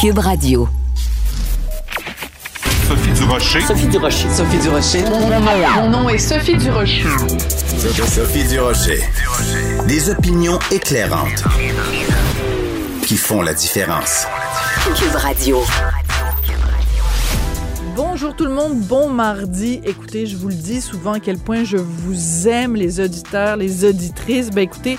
Cube Radio. Sophie Durocher. Sophie Durocher. Sophie Durocher. Mon nom est Sophie Durocher. Sophie Durocher. Des opinions éclairantes qui font la différence. Cube Radio. Bonjour tout le monde, bon mardi. Écoutez, je vous le dis souvent à quel point je vous aime, les auditeurs, les auditrices. Ben écoutez,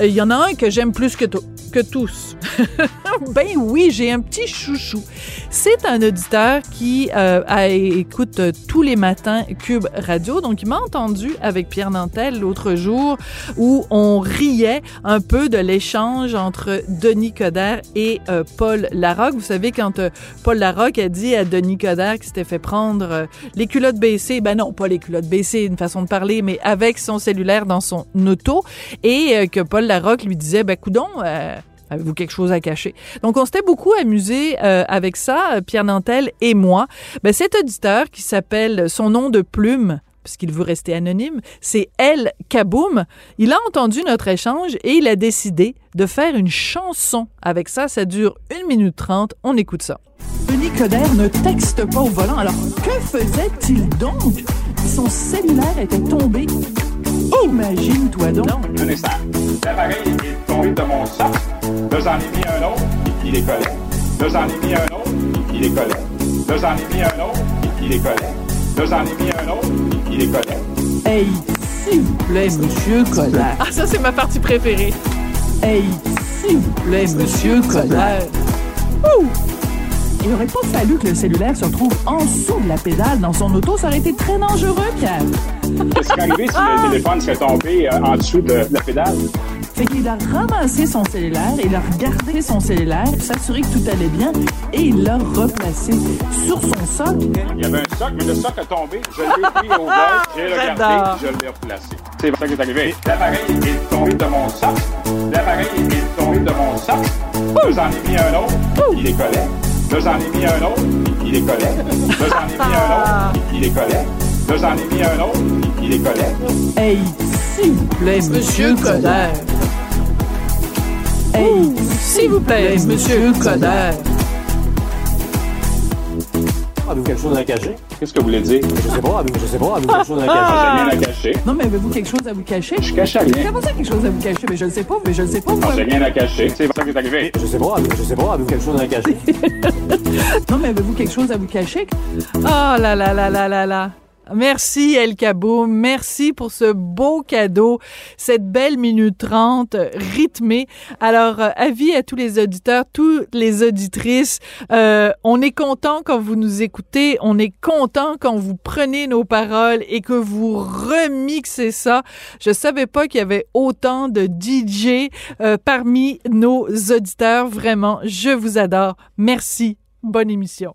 il y en a un que j'aime plus que, que tous. ben oui, j'ai un petit chouchou. C'est un auditeur qui euh, écoute euh, tous les matins Cube Radio. Donc, il m'a entendu avec Pierre Nantel l'autre jour où on riait un peu de l'échange entre Denis Coderre et euh, Paul Larocque. Vous savez, quand euh, Paul Larocque a dit à Denis Coderre qu'il s'était fait prendre euh, les culottes baissées, ben non, pas les culottes baissées, une façon de parler, mais avec son cellulaire dans son auto, et euh, que Paul Larocque lui disait, ben coudon, euh, Avez-vous quelque chose à cacher? Donc, on s'était beaucoup amusé euh, avec ça, euh, Pierre Nantel et moi. Ben, cet auditeur qui s'appelle son nom de plume, puisqu'il veut rester anonyme, c'est El Kaboum. Il a entendu notre échange et il a décidé de faire une chanson avec ça. Ça dure 1 minute 30. On écoute ça. Denis Coderre ne texte pas au volant. Alors, que faisait-il donc? Son cellulaire était tombé. Imagine-toi donc. Un instant. L'appareil est tombé de mon sac. Là, j'en ai mis un autre, puis il est collé. Là, j'en ai mis un autre, puis il est collé. Là, j'en ai mis un autre, puis il est collé. Là, j'en ai mis un autre, puis il est collé. Hey, s'il vous plaît, monsieur Coderre. Ah, ça, c'est ma partie préférée. Hey, s'il vous plaît, monsieur Coderre. Ouh! Il n'aurait pas fallu que le cellulaire se trouve en dessous de la pédale dans son auto. Ça aurait été très dangereux, Pierre. Qu'est-ce qui est arrivé si le téléphone serait tombé euh, en dessous de la pédale? Fait qu'il a ramassé son cellulaire, il a regardé son cellulaire, s'assurer que tout allait bien, et il l'a replacé sur son socle. Il y avait un soc, mais le soc a tombé. Je l'ai pris au vol, j'ai regardé, je l'ai replacé. C'est ça qui est arrivé. L'appareil est tombé de mon sac. L'appareil est tombé de mon sac. Là, j'en ai mis un autre, il est collé. Là, j'en ai mis un autre, il est collé. Là, j'en ai mis un autre, il est collé. Là, j'en ai mis un autre, il est collé. Hey, s'il vous plaît, monsieur Coderre. Hey, s'il vous plaît, monsieur Coderre. Avez-vous quelque chose à cacher? Qu'est-ce que vous voulez dire? Je sais pas, avez-vous, je sais pas, avez-vous quelque chose à J'ai cacher? rien à cacher. Non, mais avez-vous quelque chose à vous cacher? Je cache rien. Comment ça, quelque chose à vous cacher? Mais je ne sais pas, mais je ne sais pas. Non, moi. J'ai rien à cacher. C'est ça qui est arrivé. Je sais pas, je sais pas, avez-vous quelque chose à cacher? Non, mais avez-vous quelque chose à vous cacher? Oh là là là là là là. Merci El Kaboum, merci pour ce beau cadeau, cette belle minute 30 euh, rythmée. Alors, euh, avis à tous les auditeurs, toutes les auditrices, euh, on est content quand vous nous écoutez, on est content quand vous prenez nos paroles et que vous remixez ça. Je savais pas qu'il y avait autant de DJ euh, parmi nos auditeurs. Vraiment, je vous adore. Merci. Bonne émission.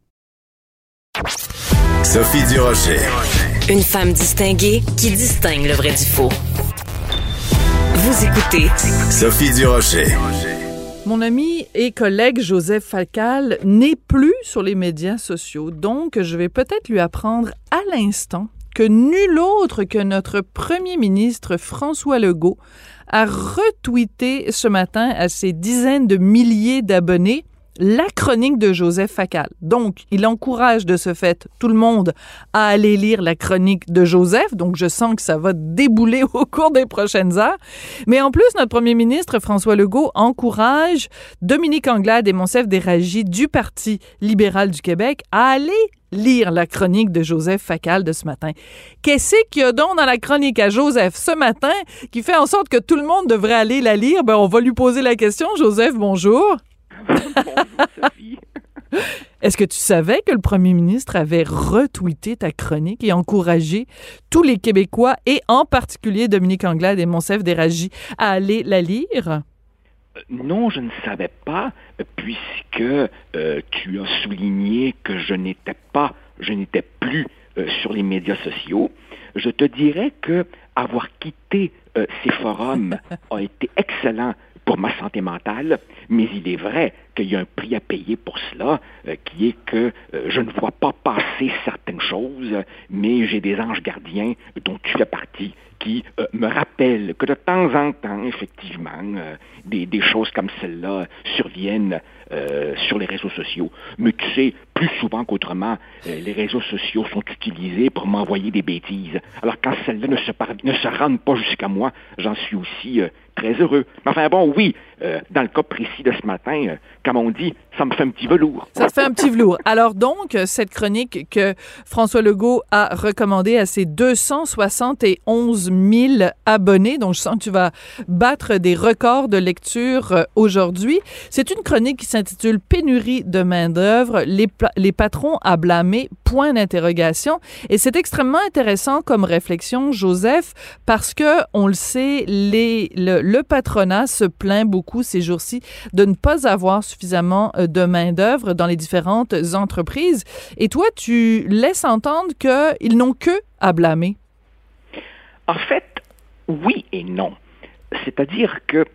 Sophie Durocher. Une femme distinguée qui distingue le vrai du faux. Vous écoutez Sophie Durocher. Mon ami et collègue Joseph Falcal n'est plus sur les médias sociaux, donc je vais peut-être lui apprendre à l'instant que nul autre que notre premier ministre François Legault a retweeté ce matin à ses dizaines de milliers d'abonnés la chronique de Joseph Facal. Donc, il encourage de ce fait tout le monde à aller lire la chronique de Joseph. Donc, je sens que ça va débouler au cours des prochaines heures. Mais en plus, notre premier ministre, François Legault, encourage Dominique Anglade et Monsef Déragi du Parti libéral du Québec à aller lire la chronique de Joseph Facal de ce matin. Qu'est-ce qu'il y a donc dans la chronique à Joseph ce matin qui fait en sorte que tout le monde devrait aller la lire? Ben, on va lui poser la question. Joseph, bonjour. Est-ce que tu savais que le premier ministre avait retweeté ta chronique et encouragé tous les Québécois et en particulier Dominique Anglade et Monsef Déragi à aller la lire? Non, je ne savais pas, puisque euh, tu as souligné que je n'étais pas, je n'étais plus euh, sur les médias sociaux. Je te dirais que avoir quitté euh, ces forums a été excellent pour ma santé mentale, mais il est vrai qu'il y a un prix à payer pour cela, euh, qui est que euh, je ne vois pas passer certaines choses, mais j'ai des anges gardiens dont tu fais partie qui euh, me rappellent que de temps en temps, effectivement, des, des, choses comme celle-là surviennent sur les réseaux sociaux. Mais tu sais, plus souvent qu'autrement, les réseaux sociaux sont utilisés pour m'envoyer des bêtises. Alors quand celles-là ne se, ne se rendent pas jusqu'à moi, j'en suis aussi très heureux. Enfin bon, oui, dans le cas précis de ce matin, comme on dit, ça me fait un petit velours. Ça te fait un petit velours. Alors donc, cette chronique que François Legault a recommandée à ses 271 000 abonnés, donc je sens que tu vas battre des records de lecture euh, aujourd'hui, c'est une chronique qui s'intitule Pénurie de main-d'œuvre, les, les patrons à blâmer, point d'interrogation. Et c'est extrêmement intéressant comme réflexion, Joseph, parce que, on le sait, les, le, le patronat se plaint beaucoup ces jours-ci de ne pas avoir suffisamment euh, de main-d'œuvre dans les différentes entreprises. Et toi, tu laisses entendre qu'ils n'ont que à blâmer? En fait, oui et non. C'est-à-dire que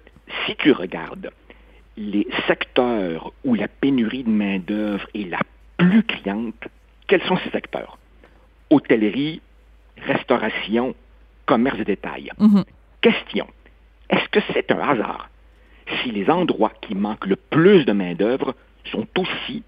si tu regardes les secteurs où la pénurie de main-d'œuvre est la plus criante, quels sont ces secteurs? Hôtellerie, restauration, commerce de détail. Mhm. Question. Est-ce que c'est un hasard si les endroits qui manquent le plus de main-d'œuvre sont aussi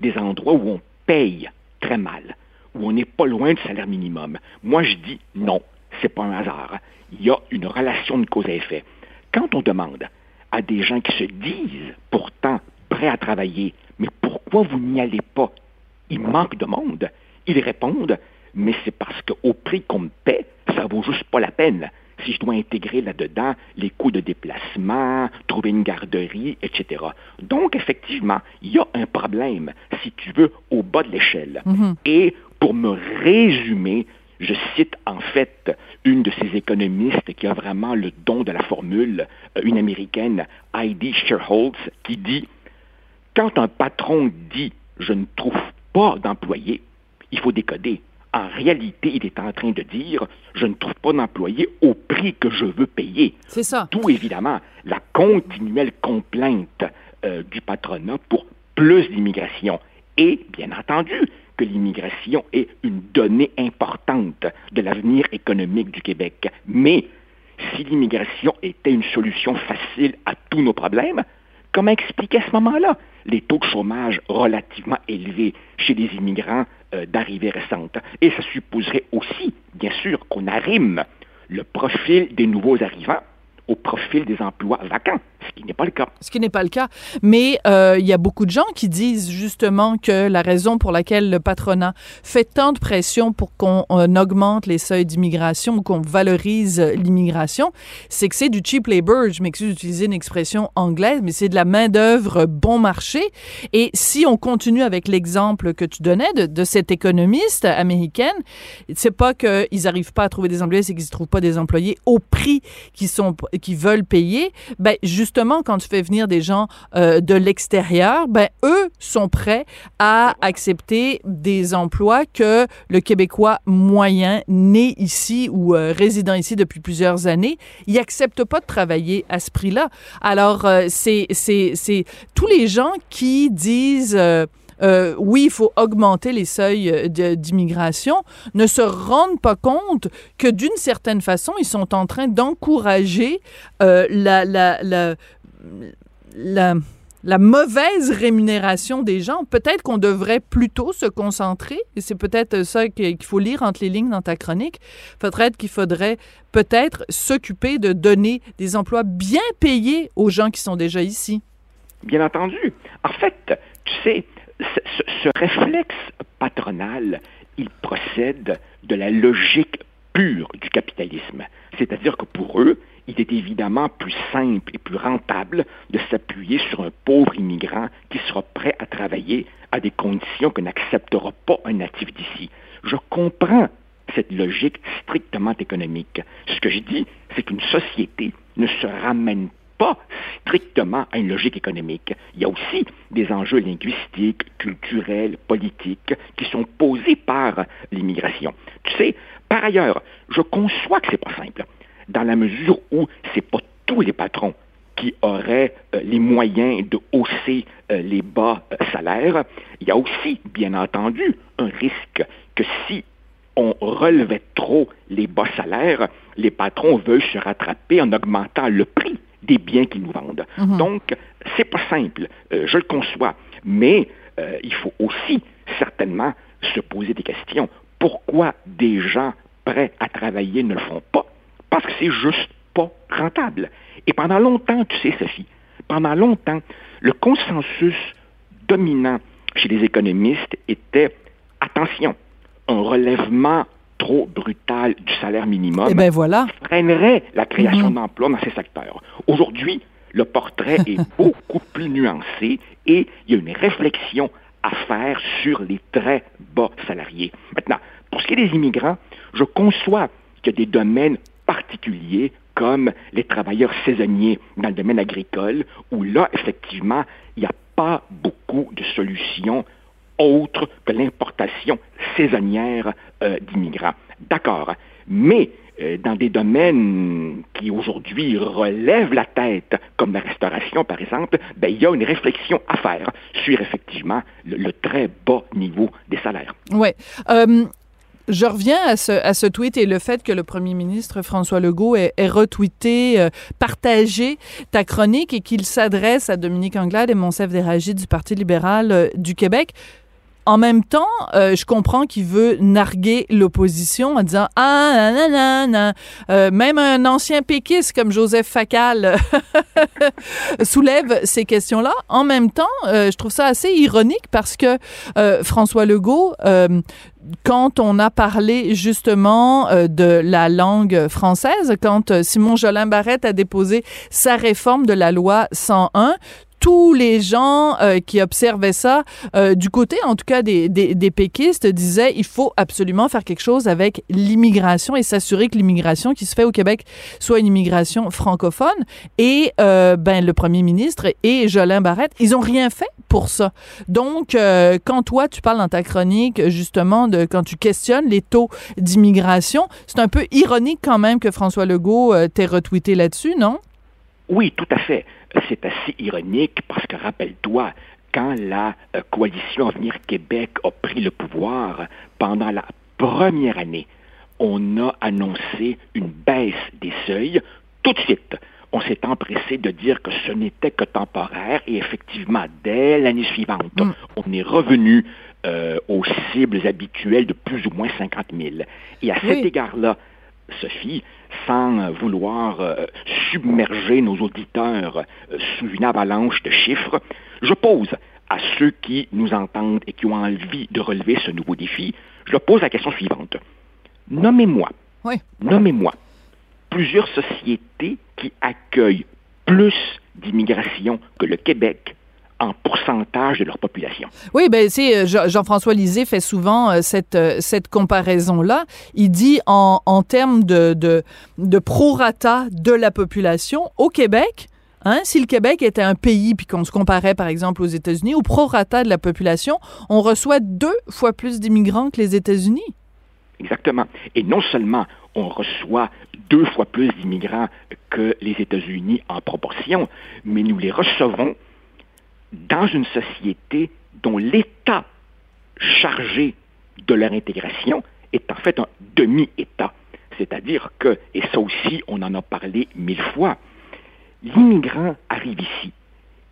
des endroits où on paye très mal, où on n'est pas loin du salaire minimum. Moi, je dis non, c'est pas un hasard. Il y a une relation de cause à effet. Quand on demande à des gens qui se disent pourtant prêts à travailler, mais pourquoi vous n'y allez pas? Il manque de monde. Ils répondent, mais c'est parce qu'au prix qu'on me paie, ça vaut juste pas la peine si je dois intégrer là-dedans les coûts de déplacement, trouver une garderie, etc. Donc, effectivement, il y a un problème, si tu veux, au bas de l'échelle. Mhm. Et pour me résumer, je cite en fait une de ces économistes qui a vraiment le don de la formule, euh, une américaine, Heidi Sherholtz, qui dit Quand un patron dit je ne trouve pas d'employés, il faut décoder. En réalité, il est en train de dire je ne trouve pas d'employés au prix que je veux payer. C'est ça. D'où évidemment la continuelle complainte euh, du patronat pour plus d'immigration. Et bien entendu que l'immigration est une donnée importante de l'avenir économique du Québec. Mais si l'immigration était une solution facile à tous nos problèmes, comment expliquer à ce moment-là? Les taux de chômage relativement élevés chez les immigrants euh, d'arrivée récente. Et ça supposerait aussi, bien sûr, qu'on arrime le profil des nouveaux arrivants au profil des emplois vacants, ce qui n'est pas le cas. Ce qui n'est pas le cas. Mais euh, il y a beaucoup de gens qui disent justement que la raison pour laquelle le patronat fait tant de pression pour qu'on augmente les seuils d'immigration ou qu'on valorise l'immigration, c'est que c'est du cheap labor. Je m'excuse d'utiliser une expression anglaise, mais c'est de la main-d'œuvre bon marché. Et si on continue avec l'exemple que tu donnais de, de cette économiste américaine, c'est pas qu'ils n'arrivent pas à trouver des employés, c'est qu'ils ne trouvent pas des employés au prix qui sont qui veulent payer, ben justement quand tu fais venir des gens euh, de l'extérieur, ben eux sont prêts à accepter des emplois que le Québécois moyen né ici ou euh, résident ici depuis plusieurs années, il accepte pas de travailler à ce prix-là. Alors euh, c'est tous les gens qui disent euh, oui, il faut augmenter les seuils euh, d'immigration, ne se rendent pas compte que d'une certaine façon, ils sont en train d'encourager euh, la, la, la, la la mauvaise rémunération des gens. Peut-être qu'on devrait plutôt se concentrer, et c'est peut-être ça qu'il faut lire entre les lignes dans ta chronique, peut-être qu'il faudrait peut-être s'occuper de donner des emplois bien payés aux gens qui sont déjà ici. Bien entendu. En fait, tu sais, ce, réflexe patronal, il procède de la logique pure du capitalisme. C'est-à-dire que pour eux, il est évidemment plus simple et plus rentable de s'appuyer sur un pauvre immigrant qui sera prêt à travailler à des conditions que n'acceptera pas un natif d'ici. Je comprends cette logique strictement économique. Ce que je dis, c'est qu'une société ne se ramène pas strictement à une logique économique. Il y a aussi des enjeux linguistiques, culturels, politiques qui sont posés par l'immigration. Tu sais, par ailleurs, je conçois que c'est pas simple dans la mesure où c'est pas tous les patrons qui auraient euh, les moyens de hausser euh, les bas euh, salaires. Il y a aussi, bien entendu, un risque que si on relevait trop les bas salaires, les patrons veulent se rattraper en augmentant le prix des biens qu'ils nous vendent. Mhm. Donc, c'est pas simple, je le conçois, mais il faut aussi certainement se poser des questions. Pourquoi des gens prêts à travailler ne le font pas? parce que c'est juste pas rentable. Et pendant longtemps, tu sais, Sophie, pendant longtemps, le consensus dominant chez les économistes était attention, un relèvement trop brutal du salaire minimum eh ben voilà. freinerait la création Mhm. d'emplois dans ces secteurs. Aujourd'hui, le portrait est beaucoup plus nuancé et il y a une réflexion à faire sur les très bas salariés. Maintenant, pour ce qui est des immigrants, je conçois qu'il y a des domaines particuliers comme les travailleurs saisonniers dans le domaine agricole, où là, effectivement, il n'y a pas beaucoup de solutions autres que l'importation saisonnière d'immigrants. D'accord, mais euh, dans des domaines qui aujourd'hui relèvent la tête, comme la restauration par exemple, ben, il y a une réflexion à faire sur effectivement le, très bas niveau des salaires. Ouais. Euh, je reviens à ce, à ce tweet et le fait que le premier ministre François Legault ait, retweeté, euh, partagé ta chronique et qu'il s'adresse à Dominique Anglade et Monsef Déragi du Parti libéral euh, du Québec. En même temps, euh, je comprends qu'il veut narguer l'opposition en disant ah nanana, euh, même un ancien péquiste comme Joseph Facal soulève ces questions-là. En même temps, euh, je trouve ça assez ironique parce que euh, François Legault euh, quand on a parlé justement euh, de la langue française, quand euh, Simon Jolin Barrette a déposé sa réforme de la loi 101, tous les gens euh, qui observaient ça, euh, du côté en tout cas des, des, des péquistes, disaient il faut absolument faire quelque chose avec l'immigration et s'assurer que l'immigration qui se fait au Québec soit une immigration francophone. Et euh, ben le premier ministre et Jolin Barrette, ils ont rien fait pour ça. Donc, euh, quand toi tu parles dans ta chronique justement de quand tu questionnes les taux d'immigration, c'est un peu ironique quand même que François Legault euh, t'ait retweeté là-dessus, non? Oui, tout à fait. C'est assez ironique parce que rappelle-toi, quand la euh, coalition Avenir Québec a pris le pouvoir, pendant la première année, on a annoncé une baisse des seuils. Tout de suite, on s'est empressé de dire que ce n'était que temporaire et effectivement, dès l'année suivante, Mm. on est revenu euh, aux cibles habituelles de plus ou moins 50 000. Et à cet Oui. égard-là, Sophie, sans vouloir euh, submerger nos auditeurs euh, sous une avalanche de chiffres, je pose à ceux qui nous entendent et qui ont envie de relever ce nouveau défi, je leur pose la question suivante. Nommez-moi, Oui. nommez-moi plusieurs sociétés qui accueillent plus d'immigration que le Québec en pourcentage de leur population. Oui, ben c'est Jean- Jean-François Lisée fait souvent euh, cette euh, cette comparaison là. Il dit en, en termes de, de de prorata de la population au Québec. Hein, si le Québec était un pays, puis qu'on se comparait par exemple aux États-Unis, au prorata de la population, on reçoit deux fois plus d'immigrants que les États-Unis. Exactement. Et non seulement on reçoit deux fois plus d'immigrants que les États-Unis en proportion, mais nous les recevons dans une société dont l'État chargé de leur intégration est en fait un demi-État. C'est-à-dire que, et ça aussi on en a parlé mille fois, l'immigrant arrive ici.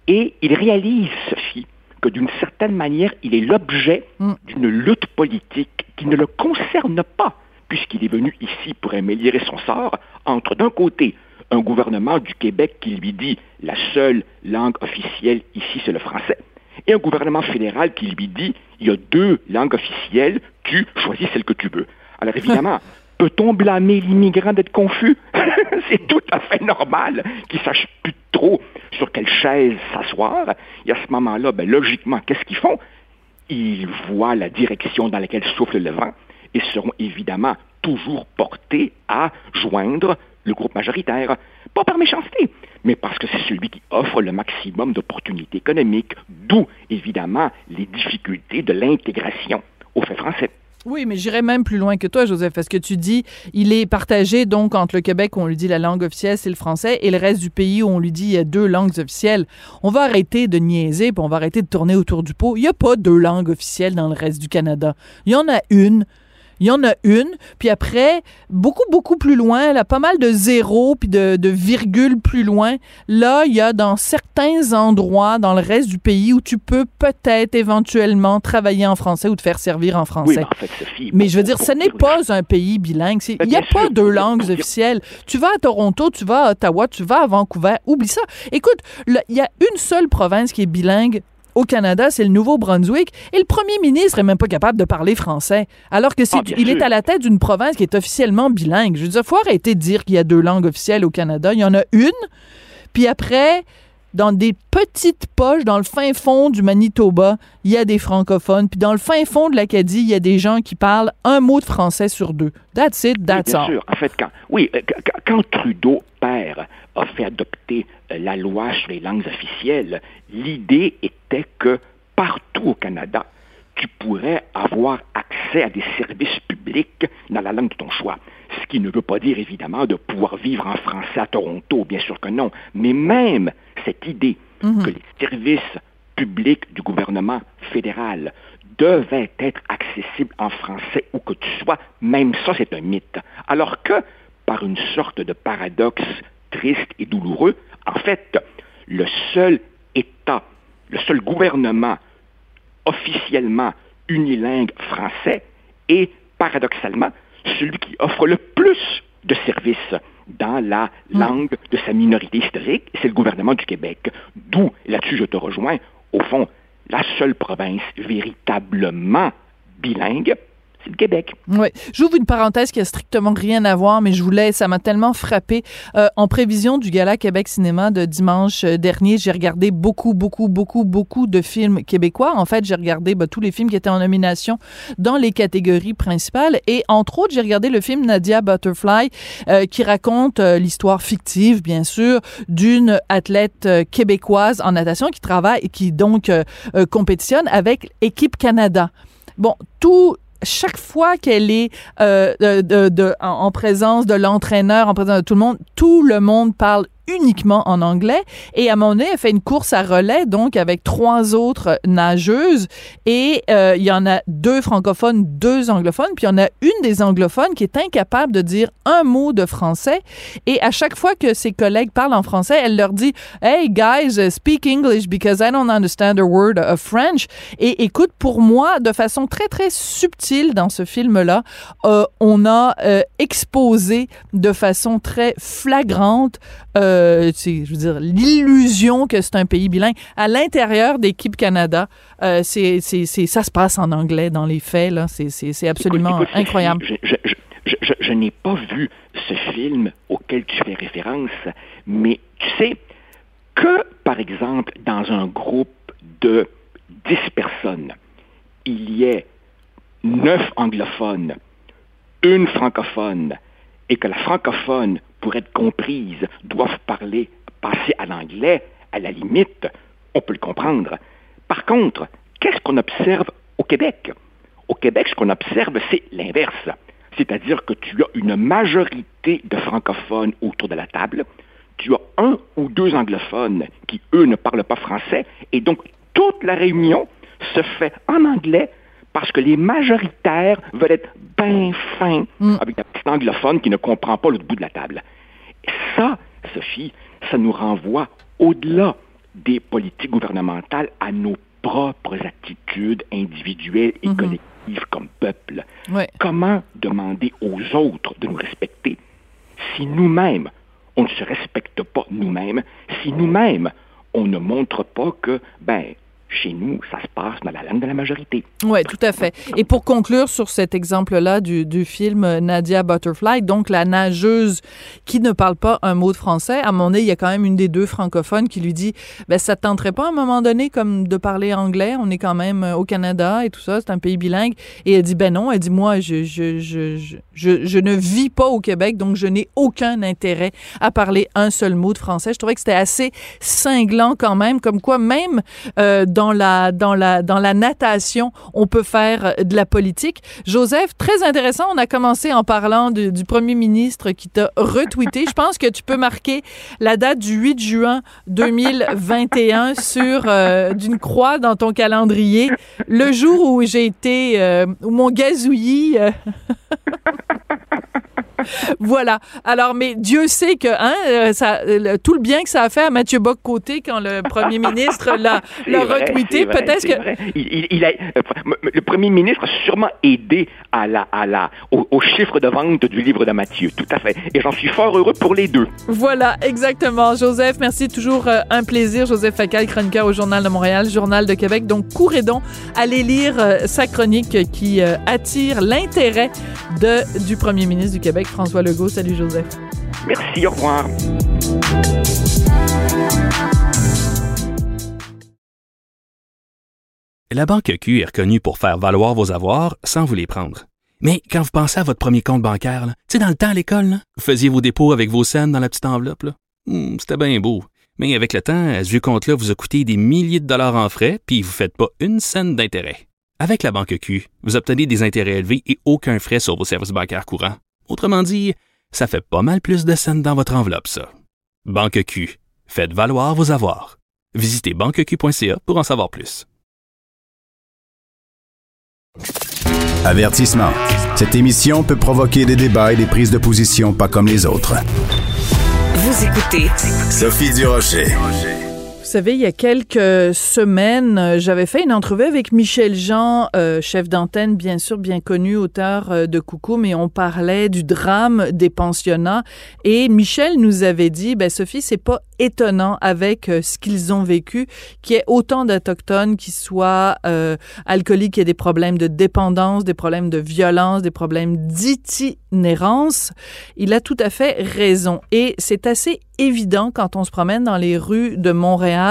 Et il réalise, Sophie, que d'une certaine manière, il est l'objet Mm. d'une lutte politique qui ne le concerne pas, puisqu'il est venu ici pour améliorer son sort entre, d'un côté, un gouvernement du Québec qui lui dit la seule langue officielle ici, c'est le français, et un gouvernement fédéral qui lui dit il y a deux langues officielles, tu choisis celle que tu veux. Alors évidemment, peut-on blâmer l'immigrant d'être confus? C'est tout à fait normal qu'il sache plus trop sur quelle chaise s'asseoir. Et à ce moment-là, ben, logiquement, qu'est-ce qu'ils font? Ils voient la direction dans laquelle souffle le vent et seront évidemment toujours portés à joindre le groupe majoritaire. Pas par méchanceté, mais parce que c'est celui qui offre le maximum d'opportunités économiques, d'où évidemment les difficultés de l'intégration au fait français. Oui, mais j'irais même plus loin que toi, Joseph, parce que tu dis, il est partagé donc entre le Québec où on lui dit la langue officielle, c'est le français, et le reste du pays où on lui dit il y a deux langues officielles. On va arrêter de niaiser, puis on va arrêter de tourner autour du pot. Il n'y a pas deux langues officielles dans le reste du Canada. Il y en a une. Il y en a une, puis après, beaucoup, beaucoup plus loin, là, pas mal de zéros puis de, de virgules plus loin, là, il y a dans certains endroits dans le reste du pays où tu peux peut-être éventuellement travailler en français ou te faire servir en Oui, français. mais en fait, Sophie, Mais je veux dire, ce n'est pas un pays bilingue. Ben, Il n'y a pas deux langues officielles. Tu vas à Toronto, tu vas à Ottawa, tu vas à Vancouver. Oublie ça. Écoute, il y a une seule province qui est bilingue au Canada, c'est le Nouveau-Brunswick, et le premier ministre est même pas capable de parler français, alors que c'est, Ah, il est à la tête d'une province qui est officiellement bilingue. Je veux dire, faut arrêter de dire qu'il y a deux langues officielles au Canada. Il y en a une, puis après, dans des petites poches, dans le fin fond du Manitoba, il y a des francophones. Puis dans le fin fond de l'Acadie, il y a des gens qui parlent un mot de français sur deux. That's it, Oui, that's bien all. sûr. En fait, quand, oui, euh, quand Trudeau, père, a fait adopter euh, la loi sur les langues officielles, l'idée était que partout au Canada, tu pourrais avoir accès à des services publics dans la langue de ton choix. Ce qui ne veut pas dire évidemment de pouvoir vivre en français à Toronto, bien sûr que non. Mais même cette idée que les services publics du gouvernement fédéral devaient être accessibles en français où que tu sois, même ça c'est un mythe. Alors que, par une sorte de paradoxe triste et douloureux, en fait, le seul État, le seul gouvernement officiellement unilingue français est paradoxalement celui qui offre le plus de services dans la langue de sa minorité historique, c'est le gouvernement du Québec. D'où, là-dessus je te rejoins, au fond, la seule province véritablement bilingue, le Québec. Oui. J'ouvre une parenthèse qui a strictement rien à voir, mais je voulais, ça m'a tellement frappé. Euh, en prévision du Gala Québec Cinéma de dimanche euh, dernier, j'ai regardé beaucoup, beaucoup, beaucoup, beaucoup de films québécois. En fait, j'ai regardé ben, tous les films qui étaient en nomination dans les catégories principales. Et entre autres, j'ai regardé le film Nadia Butterfly, euh, qui raconte l'histoire fictive, bien sûr, d'une athlète québécoise en natation qui travaille et qui donc compétitionne avec Équipe Canada. Bon, tout chaque fois qu'elle est euh, en, en présence de l'entraîneur, en présence de tout le monde, tout le monde parle uniquement en anglais. Et à un moment elle fait une course à relais, donc avec trois autres nageuses. Et euh, il y en a deux francophones, deux anglophones. Puis il y en a une des anglophones qui est incapable de dire un mot de français. Et à chaque fois que ses collègues parlent en français, elle leur dit Hey guys, speak English because I don't understand a word of French. Et écoute, pour moi, de façon très très subtile dans ce film-là, euh, on a euh, exposé de façon très flagrante, euh, c'est, je veux dire, l'illusion que c'est un pays bilingue. À l'intérieur d'équipe Canada, euh, c'est, ça se passe en anglais dans les faits. Là, c'est, absolument Écoute, écoute, incroyable. Je- je n'ai pas vu ce film auquel tu fais référence, mais tu sais que, par exemple, dans un groupe de 10 personnes, il y ait 9 anglophones, une francophone, et que la francophone, pour être comprise, doive parler, passer à l'anglais, à la limite, on peut le comprendre. Par contre, qu'est-ce qu'on observe au Québec? Au Québec, ce qu'on observe, c'est l'inverse. C'est-à-dire que tu as une majorité de francophones autour de la table, tu as un ou deux anglophones qui, eux, ne parlent pas français, et donc toute la réunion se fait en anglais parce que les majoritaires veulent être bien fins avec la petite anglophone qui ne comprend pas l'autre bout de la table. Ça, Sophie, ça nous renvoie au-delà des politiques gouvernementales à nos propres attitudes individuelles et Mhm. collectives comme peuple. Ouais. Comment demander aux autres de nous respecter si nous-mêmes, on ne se respecte pas nous-mêmes, si nous-mêmes, on ne montre pas que, ben, chez nous, ça se passe dans la langue de la majorité. Oui, tout à fait. Et pour conclure sur cet exemple-là du, du film Nadia Butterfly, donc la nageuse qui ne parle pas un mot de français, à mon nez, il y a quand même une des deux francophones qui lui dit ben ça te tenterait pas à un moment donné comme de parler anglais, on est quand même euh, au Canada et tout ça, c'est un pays bilingue et elle dit ben non, elle dit moi je je, je, je ne vis pas au Québec donc je n'ai aucun intérêt à parler un seul mot de français. Je trouvais que c'était assez cinglant quand même comme quoi même euh, dans la dans la dans la natation, on peut faire euh, de la politique. Joseph, très intéressant. On a commencé en parlant du premier ministre qui t'a retweeté. Je pense que tu peux marquer la date du 8 juin 2021 sur euh, d'une croix dans ton calendrier, le jour où j'ai été euh, où mon gazouillis voilà. Alors, mais Dieu sait que hein, euh, ça, le- tout le bien que ça a fait à Mathieu Bock-Côté quand le premier ministre l'a retweeté. vrai, Peut-être que vrai. Il, il- il a, euh, le premier ministre a sûrement aidé à la, à la, au, au chiffre de vente du livre de Matthieu. Tout à fait. Et j'en suis fort heureux pour les deux. Voilà, exactement. Joseph, merci. Toujours euh, un plaisir. Joseph Facal, chroniqueur au Journal de Montréal, Journal de Québec. Donc, courez donc, allez lire sa chronique qui attire l'intérêt du premier ministre du Québec, François Legault. Salut, Joseph. Merci, au revoir. La Banque Q est reconnue pour faire valoir vos avoirs sans vous les prendre. Mais quand vous pensez à votre premier compte bancaire, tu sais, dans le temps à l'école, là, vous faisiez vos dépôts avec vos scènes dans la petite enveloppe. là. Hmm, C'était bien beau. Mais avec le temps, à ce vieux compte-là vous a coûté des milliers de dollars en frais, puis vous ne faites pas une scène d'intérêt. Avec la Banque Q, vous obtenez des intérêts élevés et aucun frais sur vos services bancaires courants. Autrement dit, ça fait pas mal plus de scènes dans votre enveloppe, ça. Banque Q. Faites valoir vos avoirs. Visitez banqueq.ca pour en savoir plus. Avertissement. Cette émission peut provoquer des débats et des prises de position pas comme les autres. Vous écoutez Sophie Durocher. Vous savez, il y a quelques semaines, euh, j'avais fait une entrevue avec Michel Jean, euh, chef d'antenne, bien sûr, bien connu, auteur euh, de Coucou, mais on parlait du drame des pensionnats. Et Michel nous avait dit, ben Sophie, c'est pas étonnant avec ce qu'ils ont vécu, qu'il y ait autant d'Autochtones qui soient euh, alcooliques, aient des problèmes de dépendance, des problèmes de violence, des problèmes d'itinérance. Il a tout à fait raison. Et c'est assez évident quand on se promène dans les rues de Montréal.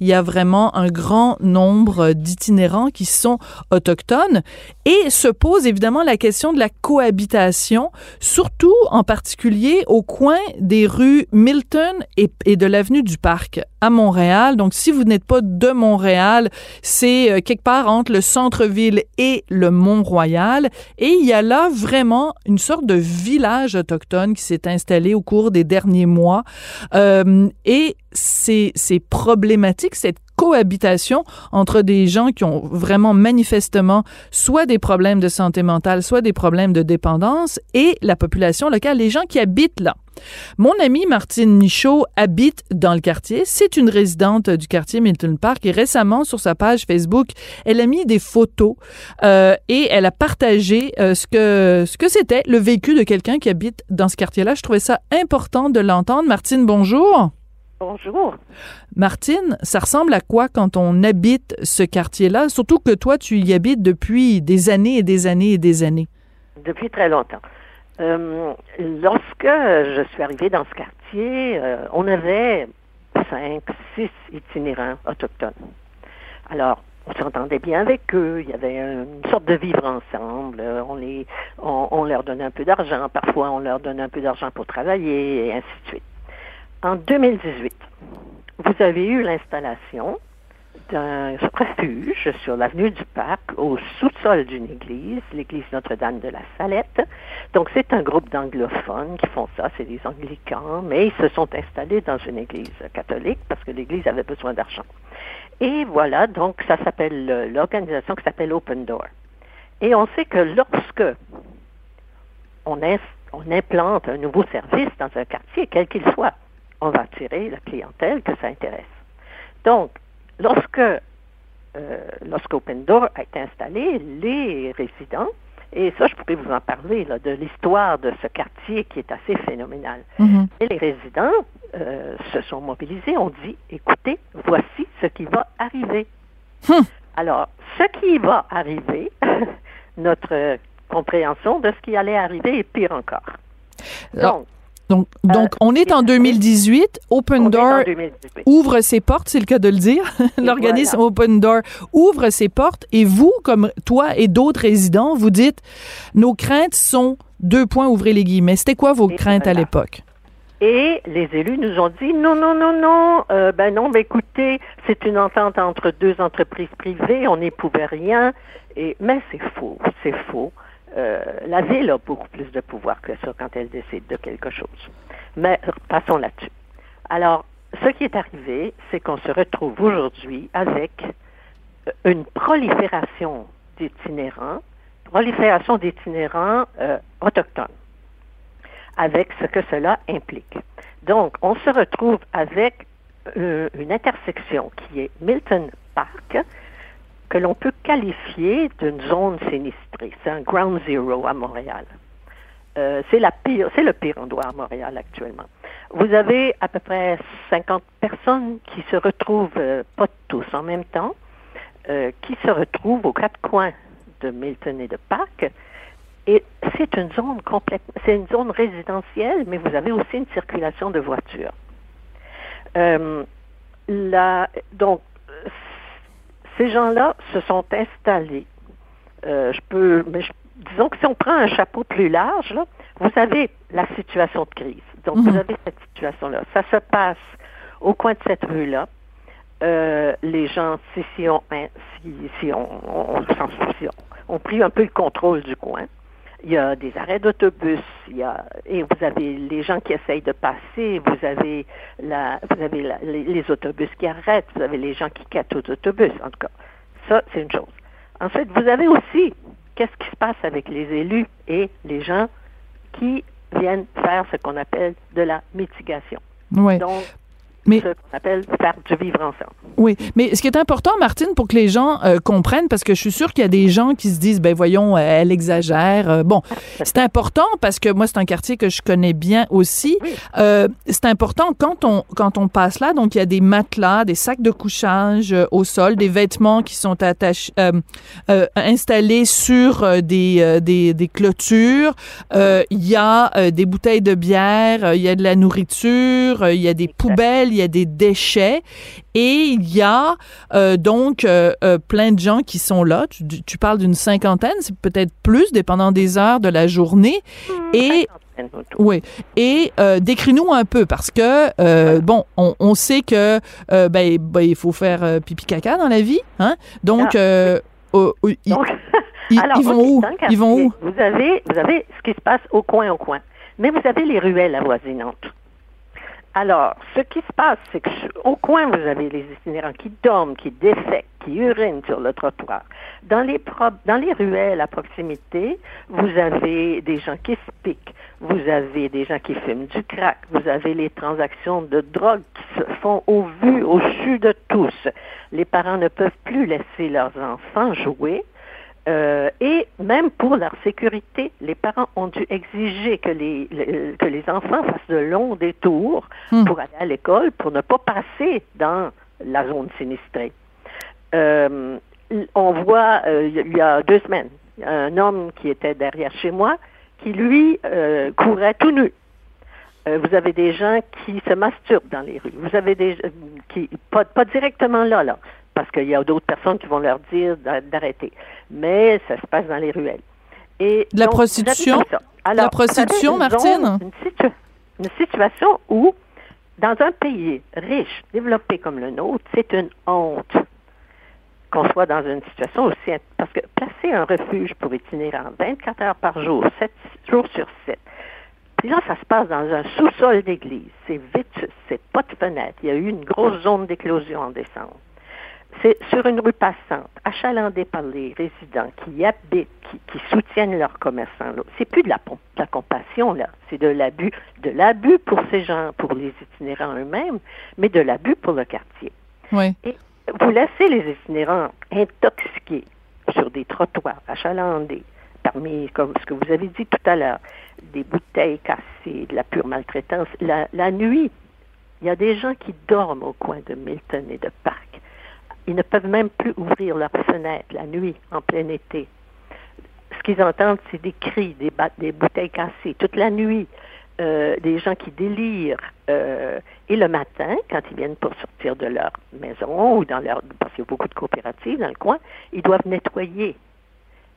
Il y a vraiment un grand nombre d'itinérants qui sont autochtones et se pose évidemment la question de la cohabitation, surtout en particulier au coin des rues Milton et, de l'avenue du Parc à Montréal. Donc, si vous n'êtes pas de Montréal, c'est euh, quelque part entre le centre-ville et le Mont-Royal. Et il y a là vraiment une sorte de village autochtone qui s'est installé au cours des derniers mois. Euh, et c'est c'est problématique, cette cohabitation entre des gens qui ont vraiment manifestement soit des problèmes de santé mentale, soit des problèmes de dépendance et la population locale, les gens qui habitent là. Mon amie Martine Michaud habite dans le quartier. C'est une résidente du quartier Milton Park et récemment sur sa page Facebook, elle a mis des photos euh, et elle a partagé euh, ce que ce que c'était le vécu de quelqu'un qui habite dans ce quartier-là. Je trouvais ça important de l'entendre. Martine, bonjour. Bonjour. Martine, ça ressemble à quoi quand on habite ce quartier-là? Surtout que toi, tu y habites depuis des années et des années et des années. Depuis très longtemps. Euh, lorsque je suis arrivée dans ce quartier, euh, on avait cinq, six itinérants autochtones. Alors, on s'entendait bien avec eux. Il y avait une sorte de vivre ensemble. Euh, On, les, on, on leur donnait un peu d'argent. Parfois, on leur donnait un peu d'argent pour travailler et ainsi de suite. En 2018, vous avez eu l'installation d'un refuge sur l'avenue du Parc, au sous-sol d'une église, l'église Notre-Dame de la Salette. Donc, c'est un groupe d'anglophones qui font ça, c'est des anglicans, mais ils se sont installés dans une église catholique parce que l'église avait besoin d'argent. Et voilà, donc, ça s'appelle euh, l'organisation qui s'appelle Open Door. Et on sait que lorsque on, on implante un nouveau service dans un quartier, quel qu'il soit, on va attirer la clientèle que ça intéresse. Donc, lorsque euh, lorsque Open Door a été installé, les résidents, et ça, je pourrais vous en parler, là, de l'histoire de ce quartier qui est assez phénoménal. Mhm. Et les résidents euh, se sont mobilisés, ont dit, écoutez, voici ce qui va arriver. Hum. Alors, ce qui va arriver, notre compréhension de ce qui allait arriver est pire encore. Alors, Donc, donc on est en 2018. Open Door en 2018. ouvre ses portes, c'est le cas de le dire. L'organisme Open Door ouvre ses portes et vous, comme toi et d'autres résidents, vous dites nos craintes sont deux points, ouvrez les guillemets. C'était quoi vos Et craintes à l'époque? Et les élus nous ont dit non, non, non, non, euh, ben non, ben écoutez, c'est une entente entre deux entreprises privées, on n'y pouvait rien. Et, mais c'est faux, c'est faux. Euh, la ville a beaucoup plus de pouvoir que ça quand elle décide de quelque chose. Mais passons là-dessus. Alors, ce qui est arrivé, c'est qu'on se retrouve aujourd'hui avec euh, une prolifération d'itinérants, prolifération d'itinérants euh, autochtones avec ce que cela implique. Donc, on se retrouve avec une intersection qui est Milton Park, que l'on peut qualifier d'une zone sinistrée. C'est un ground zero à Montréal. Euh, c'est le pire endroit à Montréal actuellement. Vous avez à peu près 50 personnes qui se retrouvent, euh, pas tous en même temps, euh, qui se retrouvent aux quatre coins de Milton et de Park. Et c'est une zone résidentielle, mais vous avez aussi une circulation de voitures. Donc, ces gens-là se sont installés. Euh, je peux, mais je- disons que si on prend un chapeau plus large, là, vous avez la situation de crise. Donc, Mhm. vous avez cette situation-là. Ça se passe au coin de cette rue-là. Euh, les gens, si, si on, hein, si, si on, on, on s'en soucie, ont pris un peu le contrôle du coin. Il y a des arrêts d'autobus, il y a, et vous avez les gens qui essayent de passer, vous avez, la, vous avez la- les, les autobus qui arrêtent, vous avez les gens qui quittent aux autobus, en tout cas. Ça, c'est une chose. Ensuite, vous avez aussi qu'est-ce qui se passe avec les élus et les gens qui viennent faire ce qu'on appelle de la mitigation? Oui. Donc, Mais- ce qu'on appelle faire du vivre ensemble. Oui, mais ce qui est important, Martine, pour que les gens euh, comprennent, parce que je suis sûre qu'il y a des gens qui se disent, ben voyons, euh, elle exagère. Euh, bon, c'est important parce que moi, c'est un quartier que je connais bien aussi. Euh, c'est important quand on quand on passe là, donc il y a des matelas, des sacs de couchage au sol, des vêtements qui sont attachés, installés sur des, des des clôtures. Euh, Il y a des bouteilles de bière, il y a de la nourriture, il y a des poubelles, il y a des déchets. Et il y a euh, donc euh, euh, plein de gens qui sont là. Tu, tu parles d'une cinquantaine, c'est peut-être plus, dépendant des heures de la journée. Et oui. Et euh, décris-nous un peu parce que euh, bon, on, on sait que euh, ben, ben, il faut faire pipi caca dans la vie, hein. Donc, Ah, ils, Donc, ils- alors, ils vont où? Ils vont où? Vous avez, vous avez ce qui se passe au coin au coin, mais vous avez les ruelles avoisinantes. Alors, ce qui se passe, c'est que au coin, vous avez les itinérants qui dorment, qui défèquent, qui urinent sur le trottoir. Dans les, pro- dans les ruelles à proximité, vous avez des gens qui se piquent, vous avez des gens qui fument du crack, vous avez les transactions de drogue qui se font au vu, au su de tous. Les parents ne peuvent plus laisser leurs enfants jouer. Euh, et même pour leur sécurité, les parents ont dû exiger que les, le- que les enfants fassent de longs détours Hmm. pour aller à l'école, pour ne pas passer dans la zone sinistrée. Euh, on voit, euh, il y a deux semaines, un homme qui était derrière chez moi, qui lui euh, courait tout nu. Euh, vous avez des gens qui se masturbent dans les rues. Vous avez des qui pas, pas directement là, là, parce qu'il y a d'autres personnes qui vont leur dire d'a- d'arrêter. Mais ça se passe dans les ruelles. Et De la donc, prostitution? la Alors, avez prostitution, Martine? zone, une, situ- une situation où, dans un pays riche, développé comme le nôtre, c'est une honte qu'on soit dans une situation aussi... Parce que placer un refuge pour itinérants 24 heures par jour, 7 jours sur 7, puis là, ça se passe dans un sous-sol d'église. C'est vite, c'est pas de fenêtre. Il y a eu une grosse zone d'éclosion en décembre. C'est sur une rue passante, achalandée par les résidents qui y habitent, qui, qui soutiennent leurs commerçants. C'est plus de la, pom- de la compassion, là. C'est de l'abus. De l'abus pour ces gens, pour les itinérants eux-mêmes, mais de l'abus pour le quartier. Oui. Et vous laissez les itinérants intoxiqués sur des trottoirs, achalandés, parmi, comme ce que vous avez dit tout à l'heure, des bouteilles cassées, de la pure maltraitance. La, la nuit, il y a des gens qui dorment au coin de Milton et de Parc. Ils ne peuvent même plus ouvrir leurs fenêtres la nuit, en plein été. Ce qu'ils entendent, c'est des cris, des, des bouteilles cassées, toute la nuit. Euh, des gens qui délirent. euh, et le matin, quand ils viennent pour sortir de leur maison ou dans leur... parce qu'il y a beaucoup de coopératives dans le coin, ils doivent nettoyer.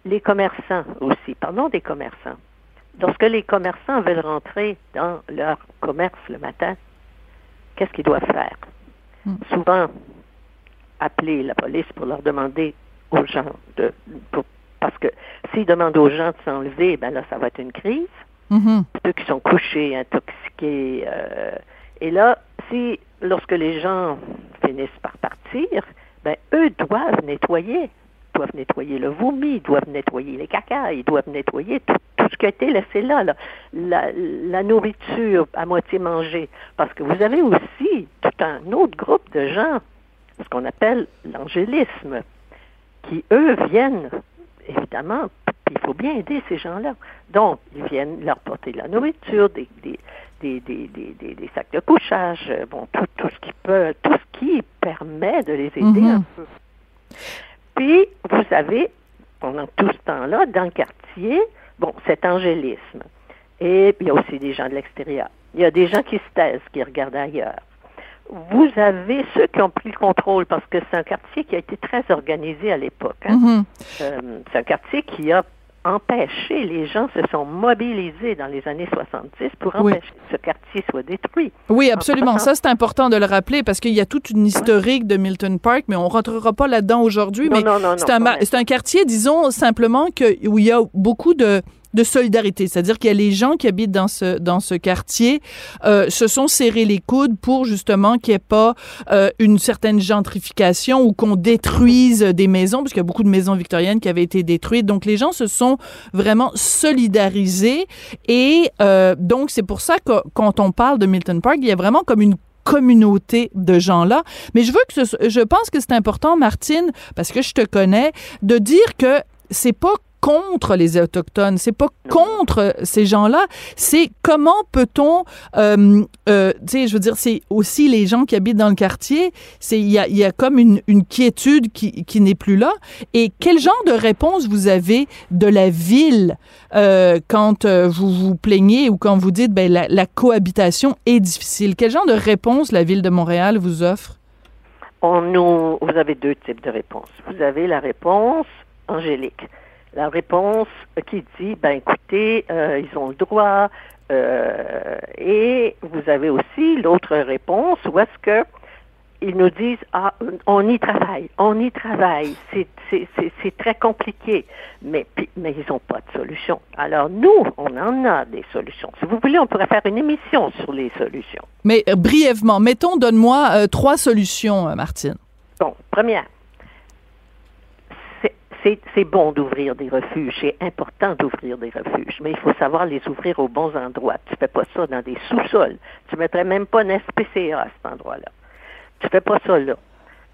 Les commerçants aussi, parlons des commerçants. Lorsque les commerçants veulent rentrer dans leur commerce le matin, qu'est-ce qu'ils doivent faire? Souvent, appeler la police pour leur demander aux gens de... pour- parce que s'ils demandent aux gens de s'enlever, ben là, ça va être une crise Mhm. ceux qui sont couchés, intoxiqués. euh, et là, si, lorsque les gens finissent par partir, ben, eux doivent nettoyer. Ils doivent nettoyer le vomi, ils doivent nettoyer les caca, ils doivent nettoyer tout, tout ce qui a été laissé là, là. La, la nourriture à moitié mangée. Parce que vous avez aussi tout un autre groupe de gens, ce qu'on appelle l'angélisme, qui, eux, viennent, évidemment, puis il faut bien aider ces gens-là. Donc, ils viennent leur porter de la nourriture, des, des, des, des, des, des- des sacs de couchage, euh, bon, tout, tout ce qui peut, tout ce qui permet de les aider Mhm. un peu. Puis, vous savez, pendant tout ce temps-là, dans le quartier, bon, cet angélisme. Et puis, il y a aussi des gens de l'extérieur. Il y a des gens qui se taisent, qui regardent ailleurs. Vous avez ceux qui ont pris le contrôle parce que c'est un quartier qui a été très organisé à l'époque. hein. Mhm. Euh, c'est un quartier qui a empêché, les gens se sont mobilisés dans les années 70 pour Oui. empêcher que ce quartier soit détruit. Oui, absolument. En Ça, c'est important de le rappeler parce qu'il y a toute une historique de Milton Park, mais on rentrera pas là-dedans aujourd'hui. Non, Mais non, non, c'est un, un quartier, disons simplement, que, où il y a beaucoup de de solidarité, c'est-à-dire qu'il y a les gens qui habitent dans ce dans ce quartier euh, se sont serrés les coudes pour justement qu'il n'y ait pas euh, une certaine gentrification ou qu'on détruise des maisons, parce qu'il y a beaucoup de maisons victoriennes qui avaient été détruites. Donc les gens se sont vraiment solidarisés et euh, donc c'est pour ça que quand on parle de Milton Park, il y a vraiment comme une communauté de gens-là. Mais je veux que ce, je pense que c'est important, Martine, parce que je te connais, de dire que c'est pas contre les autochtones, c'est pas contre ces gens-là, c'est comment peut-on, euh, euh, tu sais, je veux dire, c'est aussi les gens qui habitent dans le quartier, c'est il y a, il y a comme une, une quiétude qui, qui n'est plus là. Et quel genre de réponse vous avez de la ville euh, quand vous vous plaignez ou quand vous dites ben la, la cohabitation est difficile? Quel genre de réponse la ville de Montréal vous offre? On nous, vous avez deux types de réponses. Vous avez la réponse angélique. La réponse qui dit, ben écoutez, euh, ils ont le droit. euh, et vous avez aussi l'autre réponse où est-ce que ils nous disent, ah, on y travaille, on y travaille, c'est, très compliqué, mais, mais ils n'ont pas de solution. Alors nous, on en a des solutions. Si vous voulez, on pourrait faire une émission sur les solutions. Mais euh, brièvement, mettons, donne-moi euh, trois solutions, Martine. Bon, première, c'est- bon d'ouvrir des refuges, c'est important d'ouvrir des refuges, mais il faut savoir les ouvrir aux bons endroits. Tu fais pas ça dans des sous-sols. Tu mettrais même pas un SPCA à cet endroit-là. Tu fais pas ça là.